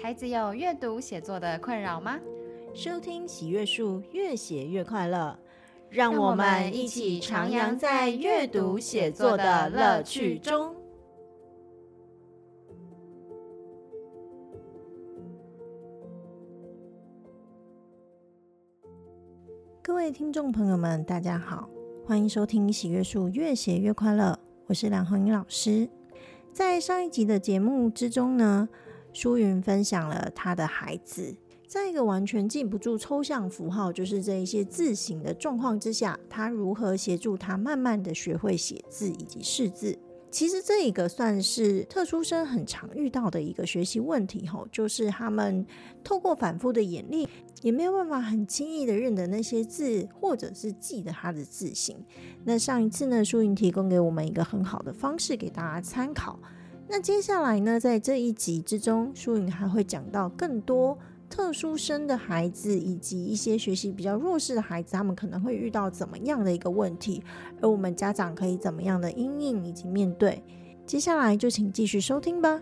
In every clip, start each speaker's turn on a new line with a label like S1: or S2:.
S1: 孩子有阅读写作的困扰吗？
S2: 收听喜阅树越写越快乐，让我们一起徜徉在阅读写作的乐趣中。各位听众朋友们，大家好，欢迎收听喜阅树越写越快乐，我是梁红英老师。在上一集的节目之中呢，舒云分享了他的孩子，在一个完全记不住抽象符号，就是这一些字形的状况之下，他如何协助他慢慢的学会写字以及识字。其实这一个算是特殊生很常遇到的一个学习问题，吼，就是他们透过反复的演练，也没有办法很轻易的认得那些字，或者是记得他的字形。那上一次呢，舒云提供给我们一个很好的方式给大家参考。那接下来呢，在这一集之中，舒颖还会讲到更多特殊生的孩子，以及一些学习比较弱势的孩子，他们可能会遇到怎么样的一个问题，而我们家长可以怎么样的因应以及面对。接下来就请继续收听吧。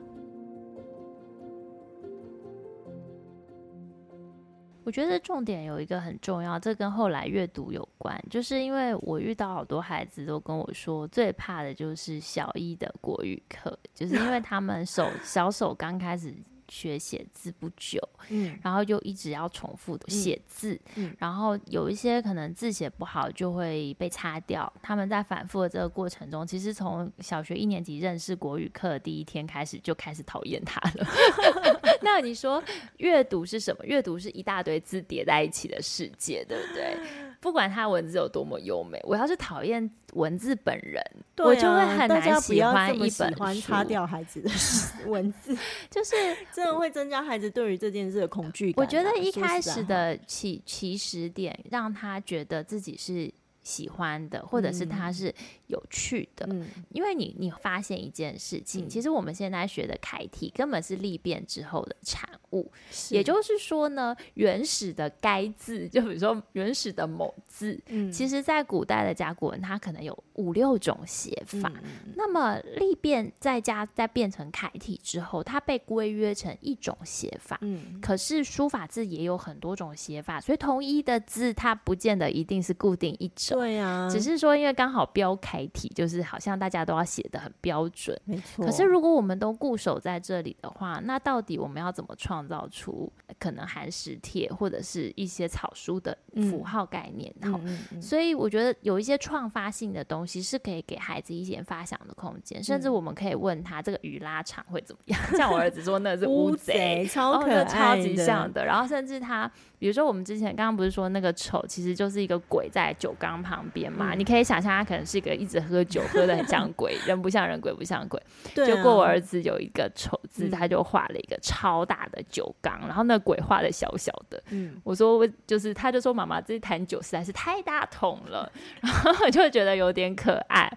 S3: 我觉得重点有一个很重要，这跟后来阅读有关，就是因为我遇到好多孩子都跟我说，最怕的就是小一的国语课，就是因为他们手小手刚开始。学写字不久，嗯，然后就一直要重复的写字，嗯，嗯，然后有一些可能字写不好就会被擦掉。他们在反复的这个过程中，其实从小学一年级认识国语课的第一天开始就开始讨厌他了。那你说阅读是什么？阅读是一大堆字叠在一起的世界，对不对？不管他文字有多么优美，我要是讨厌文字本人，啊、我就会很难喜欢一本书。
S2: 擦掉孩子的 文字，就是真的会增加孩子对于这件事的恐惧感、啊。
S3: 我觉得一开始的起起始点，让他觉得自己是喜欢的，或者是它是有趣的，嗯、因为你你发现一件事情，嗯、其实我们现在学的楷体根本是历变之后的产物，是。也就是说呢，原始的该字，就比如说原始的某字，嗯、其实在古代的甲骨文，它可能有五六种写法，嗯、那么历变再加再变成楷体之后，它被规约成一种写法，嗯、可是书法字也有很多种写法，所以同一的字，它不见得一定是固定一种。对啊，只是说因为刚好标楷体，就是好像大家都要写的很标准，没错。可是如果我们都固守在这里的话，那到底我们要怎么创造出可能寒食帖或者是一些草书的符号概念？好、嗯，嗯、所以我觉得有一些创发性的东西是可以给孩子一点发想的空间，甚至我们可以问他这个鱼拉长会怎么样？像我儿子说那是乌贼，
S2: 超可爱，
S3: 超级像的。然后甚至他。比如说，我们之前刚刚不是说那个丑其实就是一个鬼在酒缸旁边嘛？嗯、你可以想象，他可能是一个一直喝酒，喝的很像鬼，人不像人，鬼不像鬼。对、啊。结果我儿子有一个丑字，他就画了一个超大的酒缸，嗯、然后那鬼画的小小的。嗯。我说我就是，他就说妈妈这坛酒实在是太大桶了，然后我就觉得有点可爱。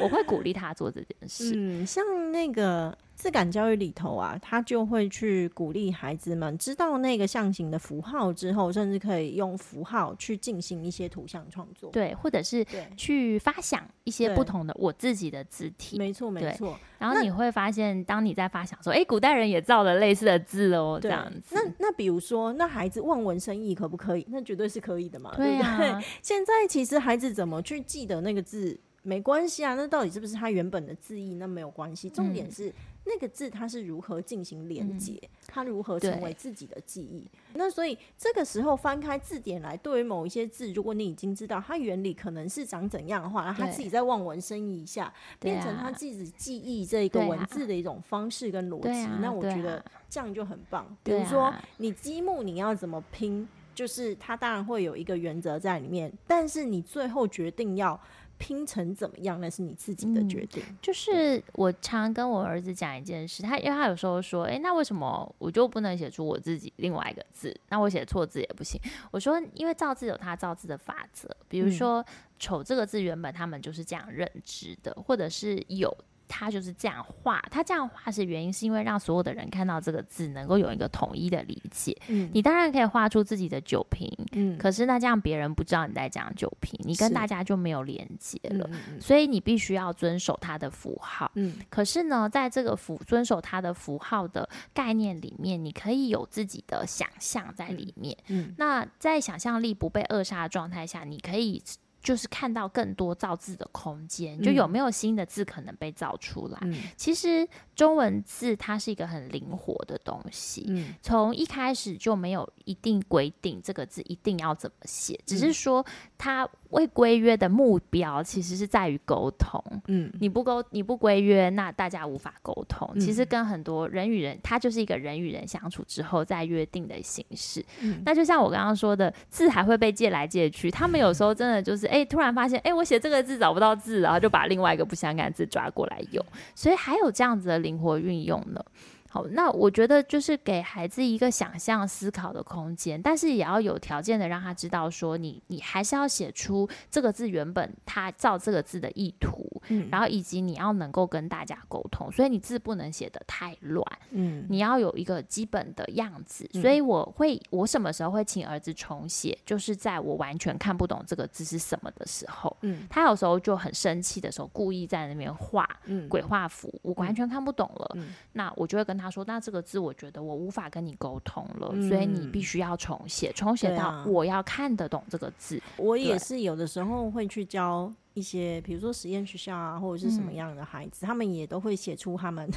S3: 我会鼓励他做这件事。
S2: 嗯，像那个。字感教育里头啊，他就会去鼓励孩子们知道那个象形的符号之后，甚至可以用符号去进行一些图像创作，
S3: 对，或者是去发想一些不同的我自己的字体，
S2: 没错没错。
S3: 然后你会发现，当你在发想说，哎，古代人也造了类似的字哦，这样子。
S2: 那那比如说，那孩子望文生义可不可以？那绝对是可以的嘛，对呀。对，现在其实孩子怎么去记得那个字没关系啊，那到底是不是他原本的字义？那没有关系，重点是。那个字它是如何进行连接？嗯、它如何成为自己的记忆？那所以这个时候翻开字典来，对于某一些字，如果你已经知道它原理可能是长怎样的话，然后他自己再望文生义一下，变成他自己记忆这一个文字的一种方式跟逻辑，啊、那我觉得这样就很棒。啊、比如说你积木你要怎么拼，就是它当然会有一个原则在里面，但是你最后决定要。拼成怎么样？那是你自己的决定。
S3: 嗯、就是我常跟我儿子讲一件事，他因为他有时候说：“哎、欸，那为什么我就不能写出我自己另外一个字？那我写错字也不行。”我说：“因为造字有他造字的法则，比如说‘丑’这个字原本他们就是这样认知的，或者是‘有’。”他就是这样画，他这样画是原因是因为让所有的人看到这个字能够有一个统一的理解。嗯，你当然可以画出自己的酒瓶，嗯，可是那这样别人不知道你在讲酒瓶，你跟大家就没有连接了。所以你必须要遵守它的符号。嗯，可是呢，在这个符遵守它的符号的概念里面，你可以有自己的想象在里面。嗯，那在想象力不被扼杀的状态下，你可以。就是看到更多造字的空间，就有没有新的字可能被造出来。嗯、其实中文字它是一个很灵活的东西，从、嗯、一开始就没有一定规定这个字一定要怎么写，只是说它。未规约的目标其实是在于沟通。嗯，你不沟你不规约，那大家无法沟通。嗯、其实跟很多人与人，它就是一个人与人相处之后再约定的形式。嗯，那就像我刚刚说的，字还会被借来借去。他们有时候真的就是，哎、欸，突然发现，哎、欸，我写这个字找不到字，然后就把另外一个不相干字抓过来用。所以还有这样子的灵活运用呢。好，那我觉得就是给孩子一个想象思考的空间，但是也要有条件的让他知道说你，你你还是要写出这个字原本他造这个字的意图，嗯，然后以及你要能够跟大家沟通，所以你字不能写的太乱，嗯，你要有一个基本的样子。所以我会，我什么时候会请儿子重写，就是在我完全看不懂这个字是什么的时候，嗯，他有时候就很生气的时候，故意在那边画，嗯，鬼画符，我完全看不懂了，嗯，那我就会跟。他说：“那这个字，我觉得我无法跟你沟通了，嗯、所以你必须要重写，重写到我要看得懂这个字。啊”
S2: 我也是有的时候会去教一些，比如说实验学校啊，或者是什么样的孩子，嗯、他们也都会写出他们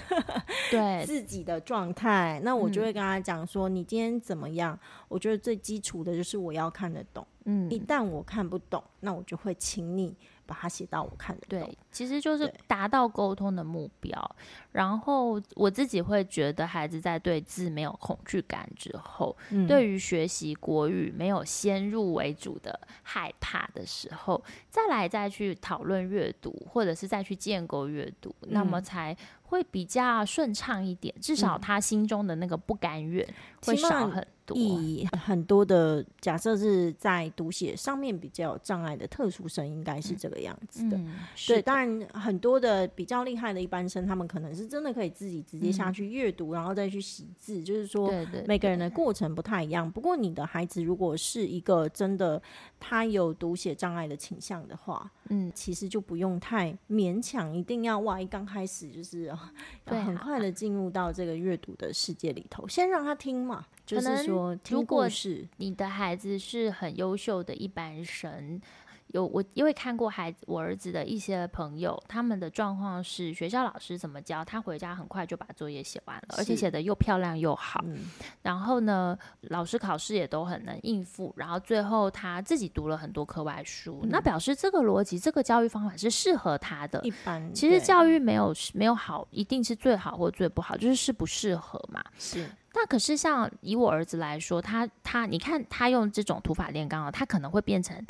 S2: 对 自己的状态。那我就会跟他讲说：“你今天怎么样？”我觉得最基础的就是我要看得懂。嗯，一旦我看不懂，那我就会请你。把它写到我看的，
S3: 对，其实就是达到沟通的目标。然后我自己会觉得，孩子在对字没有恐惧感之后，嗯、对于学习国语没有先入为主的害怕的时候，再来再去讨论阅读，或者是再去建构阅读，嗯、那么才。会比较顺畅一点，至少他心中的那个不甘愿会少很多。
S2: 以 很多的假设是在读写上面比较有障碍的特殊生，应该是这个样子的。嗯、对，当然很多的比较厉害的一般生，他们可能是真的可以自己直接下去阅读，嗯、然后再去习字。就是说，每个人的过程不太一样。不过你的孩子如果是一个真的他有读写障碍的倾向的话，嗯，其实就不用太勉强，一定要哇，一刚开始就是。对，很快的进入到这个阅读的世界里头，先让他听嘛，就是说如果是。
S3: 你的孩子是很优秀的一般生。有我因为看过孩子，我儿子的一些朋友，他们的状况是学校老师怎么教，他回家很快就把作业写完了，而且写得又漂亮又好。嗯、然后呢，老师考试也都很能应付，然后最后他自己读了很多课外书，嗯、那表示这个逻辑、这个教育方法是适合他的。
S2: 一般
S3: 其实教育没有没有好，一定是最好或最不好，就是适不适合嘛。
S2: 是。
S3: 那可是像以我儿子来说，他他你看他用这种土法炼钢啊，他可能会变成。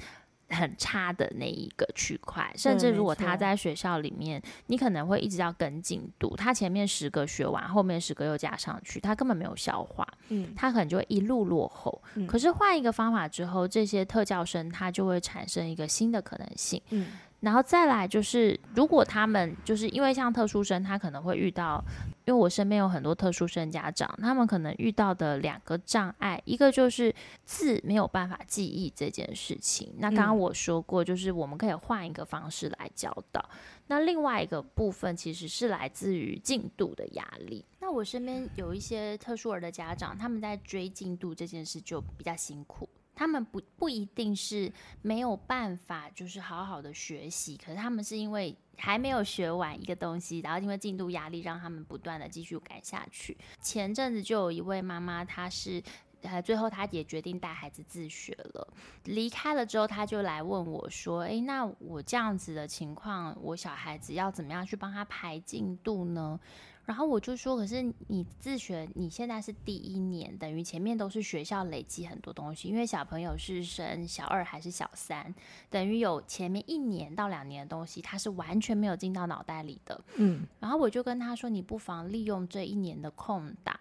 S3: 很差的那一个区块，甚至如果他在学校里面，你可能会一直要跟进度，他前面十个学完，后面十个又加上去，他根本没有消化，嗯，他可能就会一路落后。嗯，可是换一个方法之后，这些特教生他就会产生一个新的可能性，嗯。然后再来就是，如果他们就是因为像特殊生，他可能会遇到，因为我身边有很多特殊生家长，他们可能遇到的两个障碍，一个就是字没有办法记忆这件事情。那刚刚我说过，就是我们可以换一个方式来教导。嗯、那另外一个部分其实是来自于进度的压力。那我身边有一些特殊儿的家长，他们在追进度这件事就比较辛苦。他们不不一定是没有办法，就是好好的学习，可是他们是因为还没有学完一个东西，然后因为进度压力，让他们不断的继续赶下去。前阵子就有一位妈妈，她是呃最后他也决定带孩子自学了，离开了之后，他就来问我说：“诶，那我这样子的情况，我小孩子要怎么样去帮他排进度呢？”然后我就说，可是你自学，你现在是第一年，等于前面都是学校累积很多东西，因为小朋友是升小二还是小三，等于有前面一年到两年的东西，他是完全没有进到脑袋里的。嗯，然后我就跟他说，你不妨利用这一年的空档，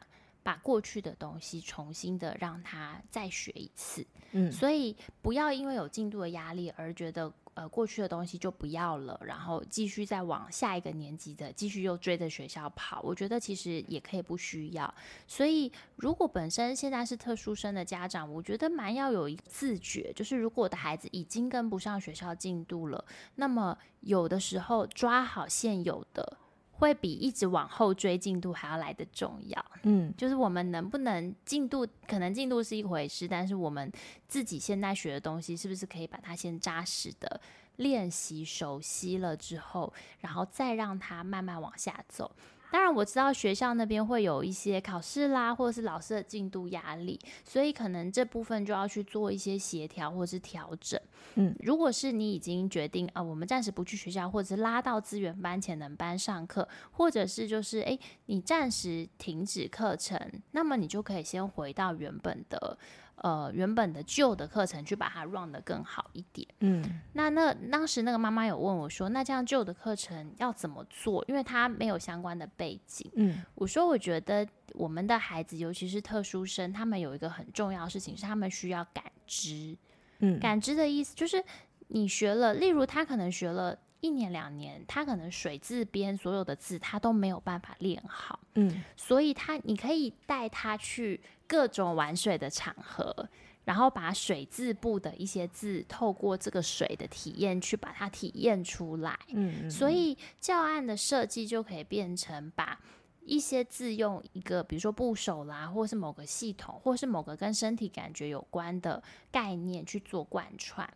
S3: 把过去的东西重新的让他再学一次。嗯，所以不要因为有进度的压力而觉得。呃过去的东西就不要了，然后继续再往下一个年级的继续又追着学校跑。我觉得其实也可以不需要。所以如果本身现在是特殊生的家长，我觉得蛮要有一个自觉，就是如果我的孩子已经跟不上学校进度了，那么有的时候抓好现有的。会比一直往后追进度还要来得重要。
S2: 嗯，
S3: 就是我们能不能进度，可能进度是一回事，但是我们自己现在学的东西，是不是可以把它先扎实的练习熟悉了之后，然后再让它慢慢往下走。当然我知道学校那边会有一些考试啦，或者是老师的进度压力，所以可能这部分就要去做一些协调或者是调整。
S2: 嗯，
S3: 如果是你已经决定啊、呃，我们暂时不去学校，或者是拉到资源班、潜能班上课，或者是就是诶，你暂时停止课程，那么你就可以先回到原本的。呃，原本的旧的课程去把它 run 得更好一点。
S2: 嗯，
S3: 那那当时那个妈妈有问我说，那这样旧的课程要怎么做？因为他没有相关的背景。
S2: 嗯，
S3: 我说我觉得我们的孩子，尤其是特殊生，他们有一个很重要的事情是他们需要感知。
S2: 嗯，
S3: 感知的意思就是你学了，例如他可能学了一年两年，他可能水字边所有的字他都没有办法练好。
S2: 嗯，
S3: 所以他你可以带他去。各种玩水的场合，然后把水字部的一些字，透过这个水的体验去把它体验出来。
S2: 嗯，
S3: 所以教案的设计就可以变成把一些字用一个，比如说部首啦，或是某个系统，或是某个跟身体感觉有关的概念去做贯穿，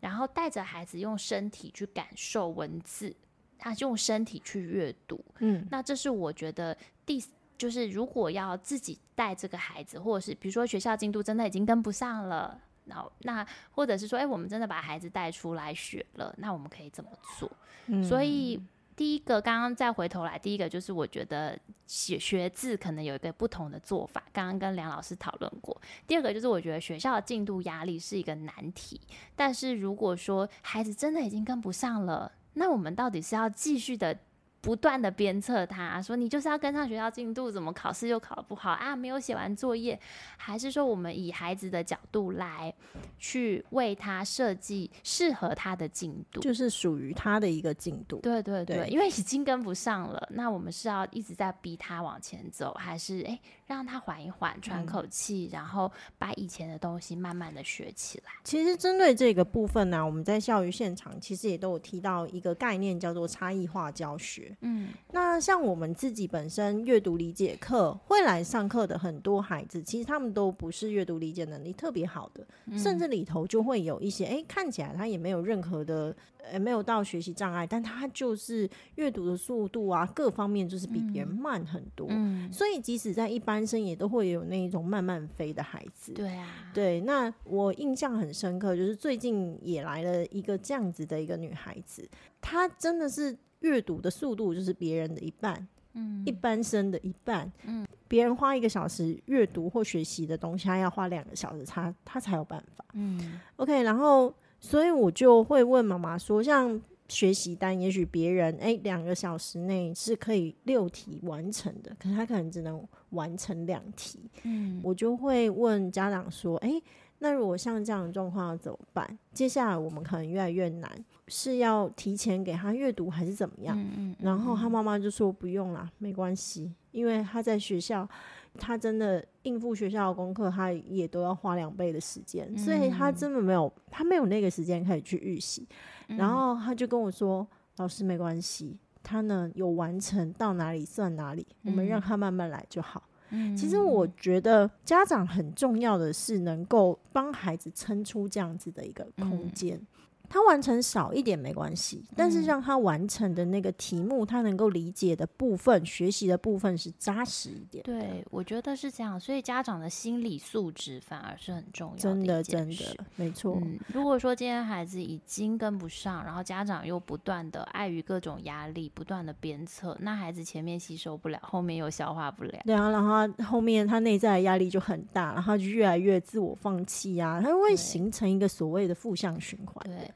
S3: 然后带着孩子用身体去感受文字，他用身体去阅读。
S2: 嗯，
S3: 那这是我觉得第。就是如果要自己带这个孩子，或者是比如说学校进度真的已经跟不上了，然后那或者是说，哎，我们真的把孩子带出来学了，那我们可以怎么做？
S2: 嗯，
S3: 所以第一个，刚刚再回头来，第一个就是我觉得学学字可能有一个不同的做法，刚刚跟梁老师讨论过。第二个就是我觉得学校的进度压力是一个难题，但是如果说孩子真的已经跟不上了，那我们到底是要继续的？不断的鞭策他说：“你就是要跟上学校进度，怎么考试又考得不好啊？没有写完作业，还是说我们以孩子的角度来去为他设计适合他的进度，
S2: 就是属于他的一个进度。
S3: 对对对，
S2: 对，
S3: 因为已经跟不上了，那我们是要一直在逼他往前走，还是诶让他缓一缓，喘口气，嗯，然后把以前的东西慢慢的学起来？
S2: 其实针对这个部分呢，啊，我们在教育现场其实也都有提到一个概念，叫做差异化教学。
S3: 嗯，
S2: 那像我们自己本身阅读理解课会来上课的很多孩子，其实他们都不是阅读理解能力特别好的，嗯，甚至里头就会有一些，哎，看起来他也没有任何的，呃，没有到学习障碍，但他就是阅读的速度啊，各方面就是比别人慢很多。
S3: 嗯，
S2: 所以即使在一般生，也都会有那一种慢慢飞的孩子。
S3: 对啊，
S2: 对。那我印象很深刻，就是最近也来了一个这样子的一个女孩子，她真的是。阅读的速度就是别人的一半，嗯，一般生的一半，嗯，别人花一个小时阅读或学习的东西，他要花两个小时，他他才有办法，嗯，OK，然后所以我就会问妈妈说，像学习单，也许别人诶两个小时内是可以六题完成的，可是他可能只能完成两题，嗯，我就会问家长说，诶。那如果像这样的状况要怎么办？接下来我们可能越来越难，是要提前给他阅读还是怎么样？嗯嗯。然后他妈妈就说不用啦，没关系，因为他在学校，他真的应付学校的功课，他也都要花两倍的时间，所以他根本没有，他没有那个时间可以去预习。然后他就跟我说：“老师没关系，他呢有完成到哪里算哪里，我们让他慢慢来就好。”其实我觉得家长很重要的是能够帮孩子撑出这样子的一个空间。他完成少一点没关系，但是让他完成的那个题目，他能够理解的部分、学习的部分是扎实一点。
S3: 对，我觉得是这样。所以家长的心理素质反而是很重要的。
S2: 真的，真的，没错。
S3: 嗯，如果说今天孩子已经跟不上，然后家长又不断的碍于各种压力，不断的鞭策，那孩子前面吸收不了，后面又消化不了。
S2: 对啊，然后后面他内在的压力就很大，然后就越来越自我放弃啊，他会形成一个所谓的负向循环。
S3: 对。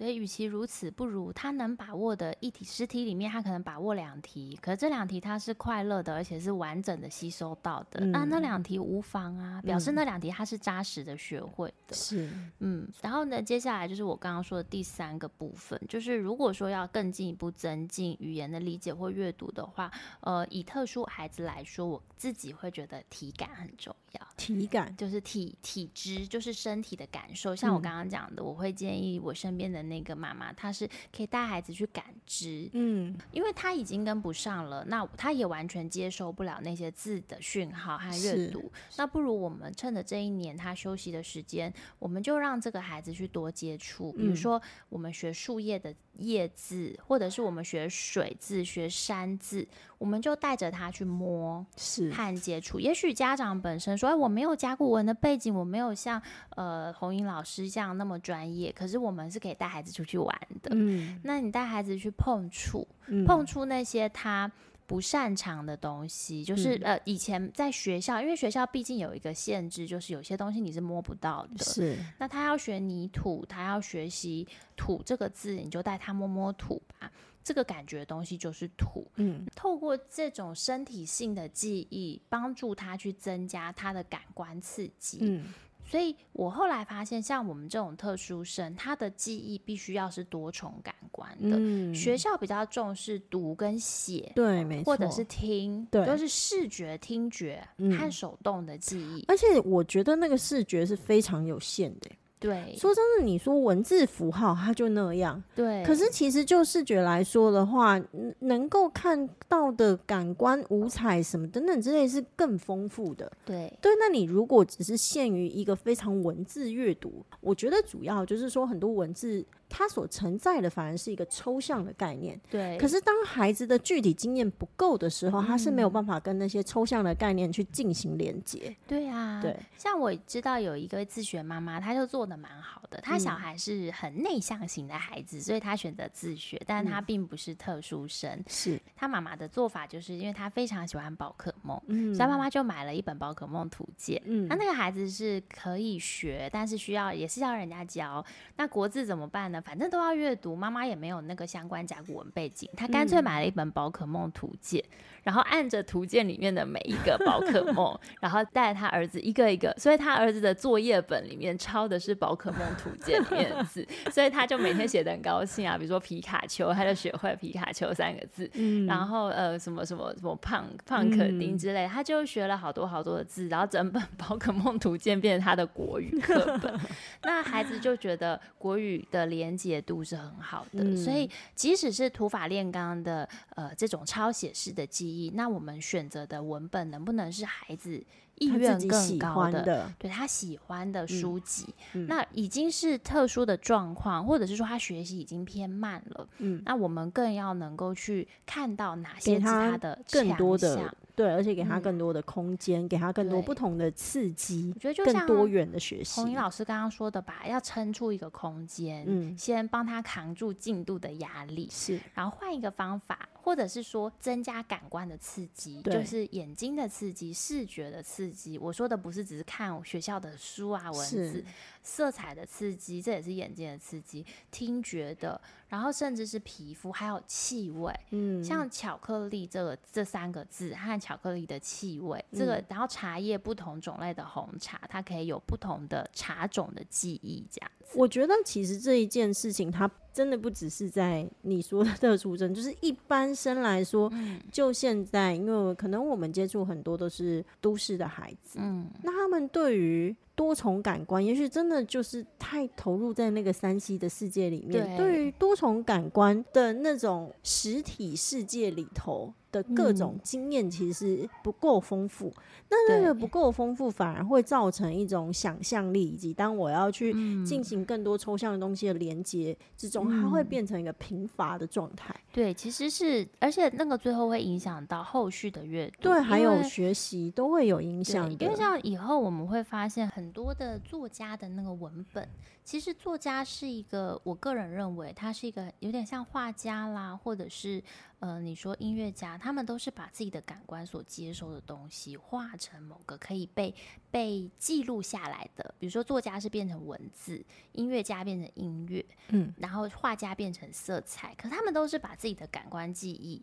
S3: 所以与其如此，不如他能把握的一题十题里面，他可能把握两题，可是这两题他是快乐的，而且是完整的吸收到的。那、嗯啊、那两题无妨啊，表示那两题他是扎实的学会的。
S2: 是，
S3: 嗯。然后呢，接下来就是我刚刚说的第三个部分，就是如果说要更进一步增进语言的理解或阅读的话，呃，以特殊孩子来说，我自己会觉得体感很重要。
S2: 体感
S3: 就是体体质，就是身体的感受。像我刚刚讲的，嗯、我会建议我身边的那个妈妈，她是可以带孩子去感知，嗯，因为她已经跟不上了，那她也完全接受不了那些字的讯号和阅读。那不如我们趁着这一年她休息的时间，我们就让这个孩子去多接触，比如说我们学树叶的叶字，或者是我们学水字、学山字，我们就带着他去摸，
S2: 是
S3: 和接触。也许家长本身说：“哎，我没有甲骨文的背景，我没有像呃红英老师这样那么专业。”可是我们是可以带孩子出去玩的。嗯，那你带孩子去碰触，碰触那些他。不擅长的东西，就是、嗯、呃，以前在学校，因为学校毕竟有一个限制，就是有些东西你是摸不到的。
S2: 是。
S3: 那他要学泥土，他要学习“土”这个字，你就带他摸摸土吧。这个感觉的东西就是土。嗯。透过这种身体性的记忆，帮助他去增加他的感官刺激。嗯。所以我后来发现，像我们这种特殊生，他的记忆必须要是多重感官的。嗯、学校比较重视读跟写，
S2: 对，没错，
S3: 或者是听，对，都是视觉、听觉和手动的记忆。
S2: 而且我觉得那个视觉是非常有限的。
S3: 对，
S2: 说真的，你说文字符号，它就那样。
S3: 对，
S2: 可是其实就视觉来说的话，能够看到的感官、五彩什么等等之类是更丰富的。
S3: 对，
S2: 对。那你如果只是限于一个非常文字阅读，我觉得主要就是说很多文字。它所承载的反而是一个抽象的概念，
S3: 对。
S2: 可是当孩子的具体经验不够的时候，他是没有办法跟那些抽象的概念去进行连接。
S3: 对啊，对。像我知道有一个自学妈妈，她就做的蛮好的。她小孩是很内向型的孩子，所以她选择自学，但她并不是特殊生。
S2: 是
S3: 她妈妈的做法，就是因为她非常喜欢宝可梦，嗯，所以妈妈就买了一本宝可梦图鉴。嗯，那那个孩子是可以学，但是需要也是要人家教。那国字怎么办呢？反正都要阅读，妈妈也没有那个相关甲骨文背景，她干脆买了一本宝可梦图鉴，嗯，然后按着图鉴里面的每一个宝可梦，然后带他儿子一个一个，所以他儿子的作业本里面抄的是宝可梦图鉴里面的 字，所以他就每天写的很高兴啊，比如说皮卡丘，他就学会皮卡丘三个字，嗯，然后呃什么什么什么胖胖可丁之类，他就学了好多好多的字，然后整本宝可梦图鉴变成他的国语课本，那孩子就觉得国语的连。解度是很好的，嗯，所以即使是土法炼钢的呃这种抄写式的记忆，那我们选择的文本能不能是孩子意愿更高的？
S2: 的
S3: 对他喜欢的书籍，嗯，那已经是特殊的状况，或者是说他学习已经偏慢了，嗯，那我们更要能够去看到哪些是他的
S2: 更多的。对，而且给他更多的空间，嗯，给他更多不同的刺激，我觉得就更多元的学习。
S3: 红英老师刚刚说的吧，要撑出一个空间，嗯，先帮他扛住进度的压力，
S2: 是，
S3: 然后换一个方法，或者是说增加感官的刺激，就是眼睛的刺激、视觉的刺激。我说的不是只是看学校的书啊、文字。色彩的刺激，这也是眼睛的刺激；听觉的，然后甚至是皮肤，还有气味。嗯，像巧克力这个这三个字和巧克力的气味，这个然后茶叶不同种类的红茶，它可以有不同的茶种的记忆。这样子，
S2: 我觉得其实这一件事情，它真的不只是在你说的特殊生，就是一般生来说，嗯，就现在，因为可能我们接触很多都是都市的孩子，嗯，那他们对于。多重感官，也许真的就是太投入在那个三 C 的世界里面，对。于多重感官的那种实体世界里头的各种经验，其实不够丰富。那那个不够丰富，反而会造成一种想象力，以及当我要去进行更多抽象的东西的连接之中，它会变成一个贫乏的状态。
S3: 对，其实是，而且那个最后会影响到后续的阅读，
S2: 对，还有学习都会有影响。
S3: 因为像以后我们会发现很多的作家的那个文本，其实作家是一个，我个人认为他是一个有点像画家啦，或者是呃，你说音乐家，他们都是把自己的感官所接收的东西画成某个可以被被记录下来的，比如说作家是变成文字，音乐家变成音乐，嗯，然后画家变成色彩，可他们都是把自己的感官记忆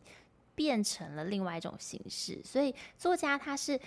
S3: 变成了另外一种形式，所以作家他是。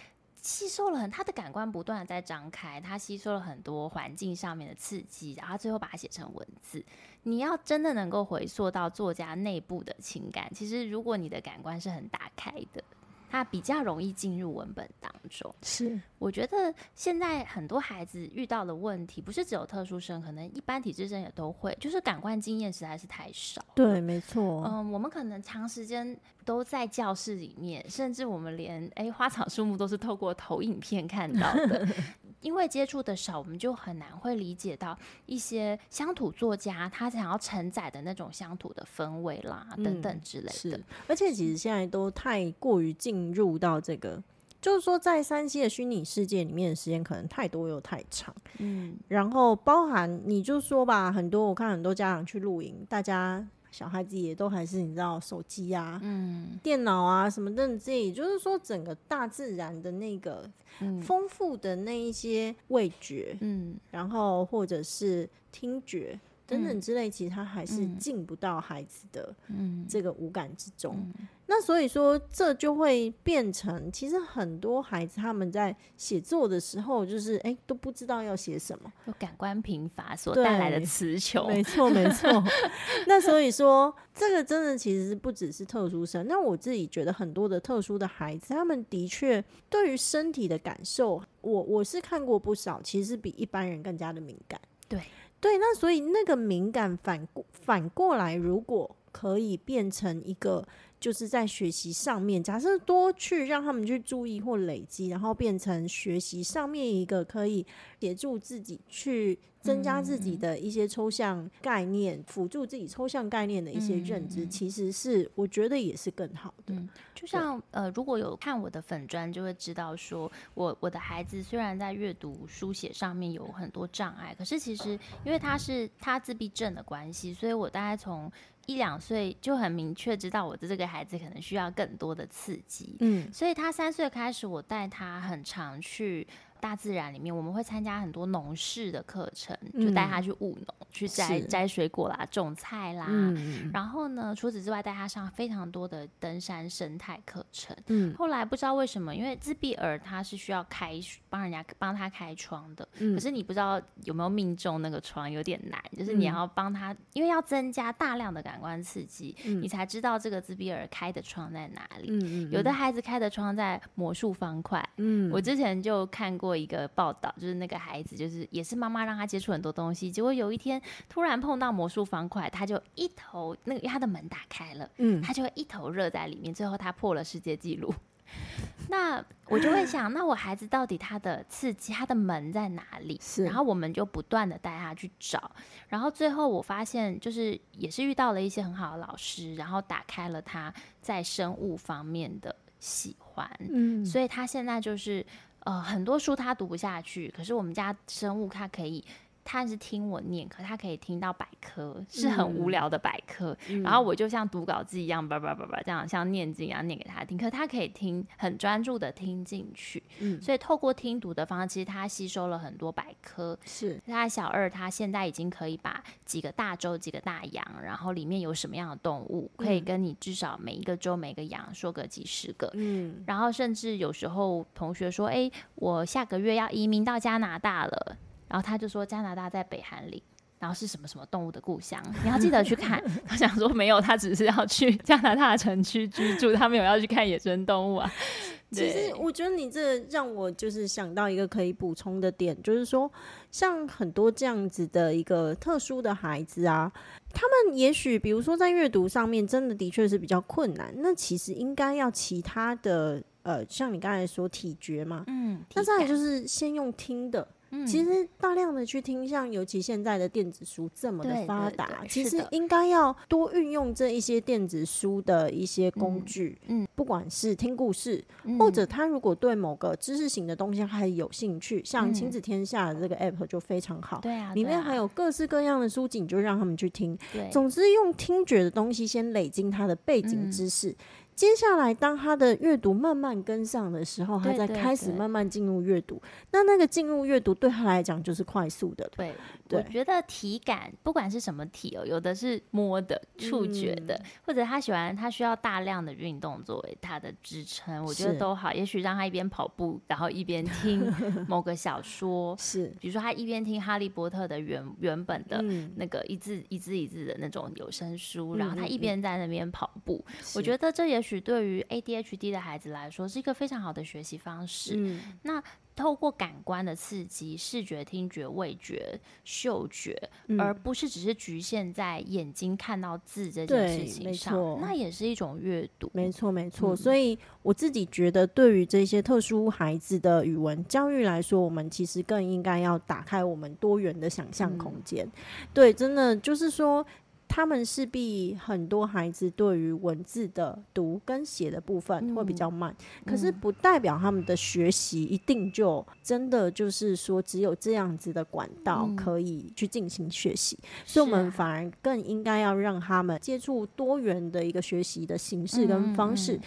S3: 吸收了很，他的感官不断的在张开，他吸收了很多环境上面的刺激，然后最后把它写成文字。你要真的能够回溯到作家内部的情感，其实如果你的感官是很打开的。他比较容易进入文本当中。
S2: 是，
S3: 我觉得现在很多孩子遇到的问题，不是只有特殊生，可能一般体质生也都会，就是感官经验实在是太少。
S2: 对，没错。
S3: 嗯，我们可能长时间都在教室里面，甚至我们连哎、欸、花草树木都是透过投影片看到的。因为接触的少，我们就很难会理解到一些乡土作家他想要承载的那种乡土的氛围啦，嗯、等等之类的。
S2: 是，而且其实现在都太过于进入到这个，就是说在三 C 的虚拟世界里面的时间可能太多又太长。嗯，然后包含你就说吧，很多我看很多家长去露营，大家。小孩子也都还是你知道手机啊、嗯、电脑啊什么的，这也就是说整个大自然的那个丰富的那一些味觉，嗯，然后或者是听觉。等等之类，其实他还是进不到孩子的这个五感之中。那所以说，这就会变成，其实很多孩子他们在写作的时候，就是哎、欸、都不知道要写什么，
S3: 就感官贫乏所带来的词穷。
S2: 没错，没错。那所以说，这个真的其实是不只是特殊生。那我自己觉得，很多的特殊的孩子，他们的确对于身体的感受，我我是看过不少，其实是比一般人更加的敏感。
S3: 对。
S2: 对，那所以那个敏感反过反过来，如果可以变成一个，就是在学习上面，假设多去让他们去注意或累积，然后变成学习上面一个可以协助自己去。增加自己的一些抽象概念，辅助自己抽象概念的一些认知，其实是我觉得也是更好的。
S3: 嗯，就像呃，如果有看我的粉砖，就会知道说，我我的孩子虽然在阅读书写上面有很多障碍，可是其实因为他是他自闭症的关系，所以我大概从一两岁就很明确知道我的这个孩子可能需要更多的刺激。嗯，所以他三岁开始，我带他很常去。大自然里面，我们会参加很多农事的课程，就带他去务农，嗯、去摘摘水果啦、种菜啦。嗯、然后呢，除此之外，带他上非常多的登山生态课程。嗯、后来不知道为什么，因为自闭儿他是需要开帮人家帮他开窗的，嗯、可是你不知道有没有命中那个窗，有点难。就是你要帮他，因为要增加大量的感官刺激，嗯、你才知道这个自闭儿开的窗在哪里。有的孩子开的窗在魔术方块。嗯、我之前就看过。做一个报道，就是那个孩子，就是也是妈妈让他接触很多东西，结果有一天突然碰到魔术方块，他就一头那个他的门打开了，嗯，他就会一头热在里面，最后他破了世界纪录。那我就会想，那我孩子到底他的刺激，他的门在哪里？是，然后我们就不断的带他去找，然后最后我发现，就是也是遇到了一些很好的老师，然后打开了他在生物方面的喜欢，嗯，所以他现在就是。呃，很多书他读不下去，可是我们家生物它可以。他是听我念，可他可以听到百科，是很无聊的百科。嗯、然后我就像读稿子一样，叭叭叭叭这样像念经一样念给他听。可他可以听，很专注的听进去。嗯，所以透过听读的方式，其实他吸收了很多百科。是，他小二，他现在已经可以把几个大洲、几个大洋，然后里面有什么样的动物，可以跟你至少每一个洲、每个洋说个几十个。嗯，然后甚至有时候同学说：“哎，我下个月要移民到加拿大了。”然后他就说加拿大在北韩里，然后是什么什么动物的故乡，你要记得去看。他想说没有，他只是要去 加拿大的城区居住，他没有要去看野生动物啊。
S2: 其实我觉得你这让我就是想到一个可以补充的点，就是说像很多这样子的一个特殊的孩子啊，他们也许比如说在阅读上面真的的确是比较困难，那其实应该要其他的呃，像你刚才说体觉嘛，嗯，那再来就是先用听的。嗯、其实大量的去听，像尤其现在的电子书这么的发达，其实应该要多运用这一些电子书的一些工具。嗯，嗯不管是听故事，嗯、或者他如果对某个知识型的东西还有兴趣，像亲子天下的这个 app 就非常好。对啊，里面还有各式各样的书籍，你就让他们去听。对，总之用听觉的东西先累积他的背景知识。嗯接下来，当他的阅读慢慢跟上的时候，他再开始慢慢进入阅读。那那个进入阅读对他来讲就是快速的。对，
S3: 对我觉得体感不管是什么体哦，有的是摸的、触觉的，嗯、或者他喜欢他需要大量的运动作为他的支撑，我觉得都好。也许让他一边跑步，然后一边听 某个小说，是，比如说他一边听《哈利波特》的原原本的那个一字一字一字的那种有声书，嗯、然后他一边在那边跑步，嗯、我觉得这也许。对于 ADHD 的孩子来说，是一个非常好的学习方式。嗯，那透过感官的刺激，视觉、听觉、味觉、嗅觉，嗯，而不是只是局限在眼睛看到字这件事情上，那也是一种阅读。
S2: 没错，没错。嗯，所以我自己觉得，对于这些特殊孩子的语文教育来说，我们其实更应该要打开我们多元的想象空间。嗯，对，真的就是说。他们势必很多孩子对于文字的读跟写的部分会比较慢，嗯、可是不代表他们的学习一定就真的就是说只有这样子的管道可以去进行学习，嗯、所以我们反而更应该要让他们接触多元的一个学习的形式跟方式。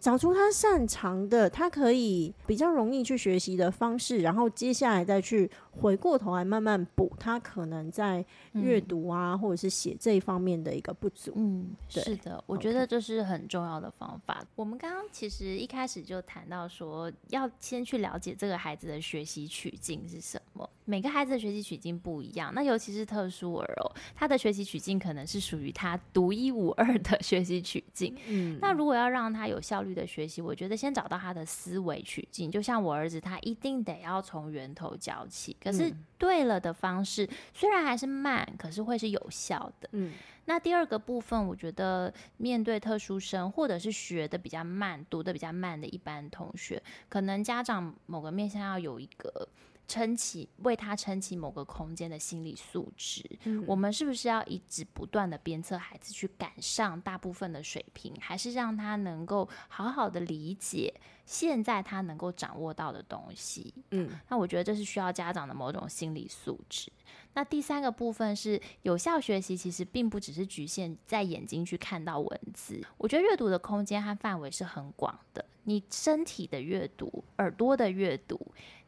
S2: 找出他擅长的，他可以比较容易去学习的方式，然后接下来再去回过头来慢慢补他可能在阅读啊、嗯、或者是写这一方面的一个不足。嗯，
S3: 是的，我觉得这是很重要的方法。我们刚刚其实一开始就谈到说，要先去了解这个孩子的学习曲径是什么。每个孩子的学习曲径不一样，那尤其是特殊儿哦，他的学习曲径可能是属于他独一无二的 学习曲径。嗯，那如果要让他有效率的学习，我觉得先找到他的思维取径。就像我儿子，他一定得要从源头教起。可是对了的方式，虽然还是慢，可是会是有效的。嗯，那第二个部分，我觉得面对特殊生或者是学的比较慢、读的比较慢的一般同学，可能家长某个面向要有一个。撑起为他撑起某个空间的心理素质，嗯、我们是不是要一直不断的鞭策孩子去赶上大部分的水平，还是让他能够好好的理解现在他能够掌握到的东西？嗯，那我觉得这是需要家长的某种心理素质。那第三个部分是有效学习，其实并不只是局限在眼睛去看到文字，我觉得阅读的空间和范围是很广的。你身体的阅读、耳朵的阅读，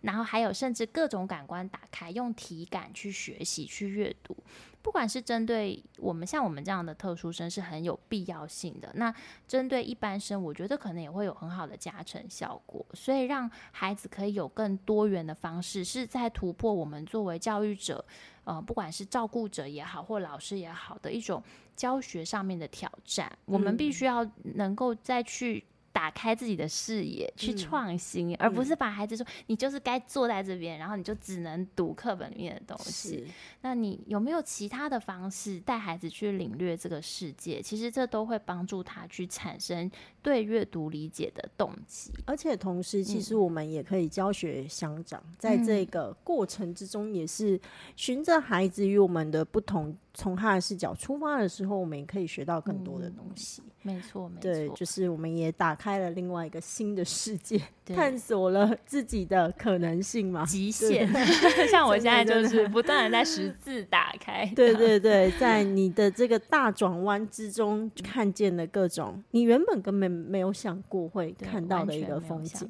S3: 然后还有甚至各种感官打开，用体感去学习、去阅读，不管是针对我们像我们这样的特殊生，是很有必要性的。那针对一般生，我觉得可能也会有很好的加成效果。所以让孩子可以有更多元的方式，是在突破我们作为教育者，呃，不管是照顾者也好，或老师也好的一种教学上面的挑战。嗯、我们必须要能够再去。打开自己的视野去创新，嗯、而不是把孩子说、嗯、你就是该坐在这边，然后你就只能读课本里面的东西。那你有没有其他的方式带孩子去领略这个世界？其实这都会帮助他去产生对阅读理解的动机。
S2: 而且同时，其实我们也可以教学相长，嗯、在这个过程之中，也是循着孩子与我们的不同，从他的视角出发的时候，我们也可以学到更多的东西。
S3: 嗯没错，没错，
S2: 对，就是我们也打开了另外一个新的世界，探索了自己的可能性嘛，
S3: 极限。像我现在就是不断的在十字打开，
S2: 对 对对，在你的这个大转弯之中，看见了各种你原本根本没有想过会看到的一个风景。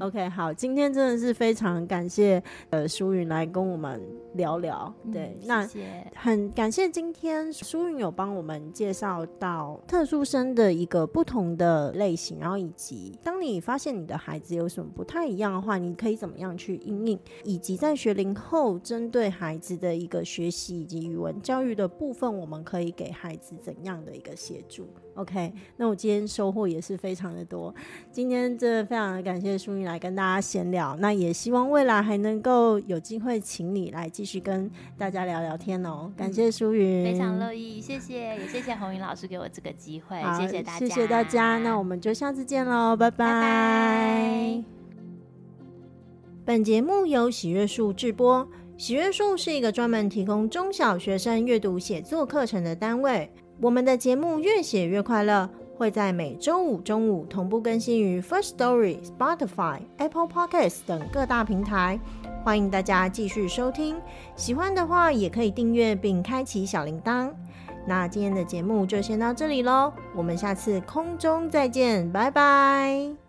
S2: OK，好，今天真的是非常感谢呃舒云来跟我们聊聊，对，嗯、那很感谢今天舒云有帮我们介绍到特殊。生的一个不同的类型，然后以及当你发现你的孩子有什么不太一样的话，你可以怎么样去应应，以及在学龄后针对孩子的一个学习以及语文教育的部分，我们可以给孩子怎样的一个协助？OK，那我今天收获也是非常的多。今天真的非常的感谢淑云来跟大家闲聊，那也希望未来还能够有机会请你来继续跟大家聊聊天哦。感谢淑云，
S3: 非常乐意，谢谢，也谢谢红云老师给我这个机会，好谢谢大家，
S2: 谢谢大家。那我们就下次见喽，拜拜。拜拜。本节目由喜阅树制播。喜阅树是一个专门提供中小学生阅读写作课程的单位。我们的节目越写越快乐，会在每周五中午同步更新于 First Story、Spotify、Apple Podcasts 等各大平台。欢迎大家继续收听，喜欢的话也可以订阅并开启小铃铛。那今天的节目就先到这里喽，我们下次空中再见，拜拜。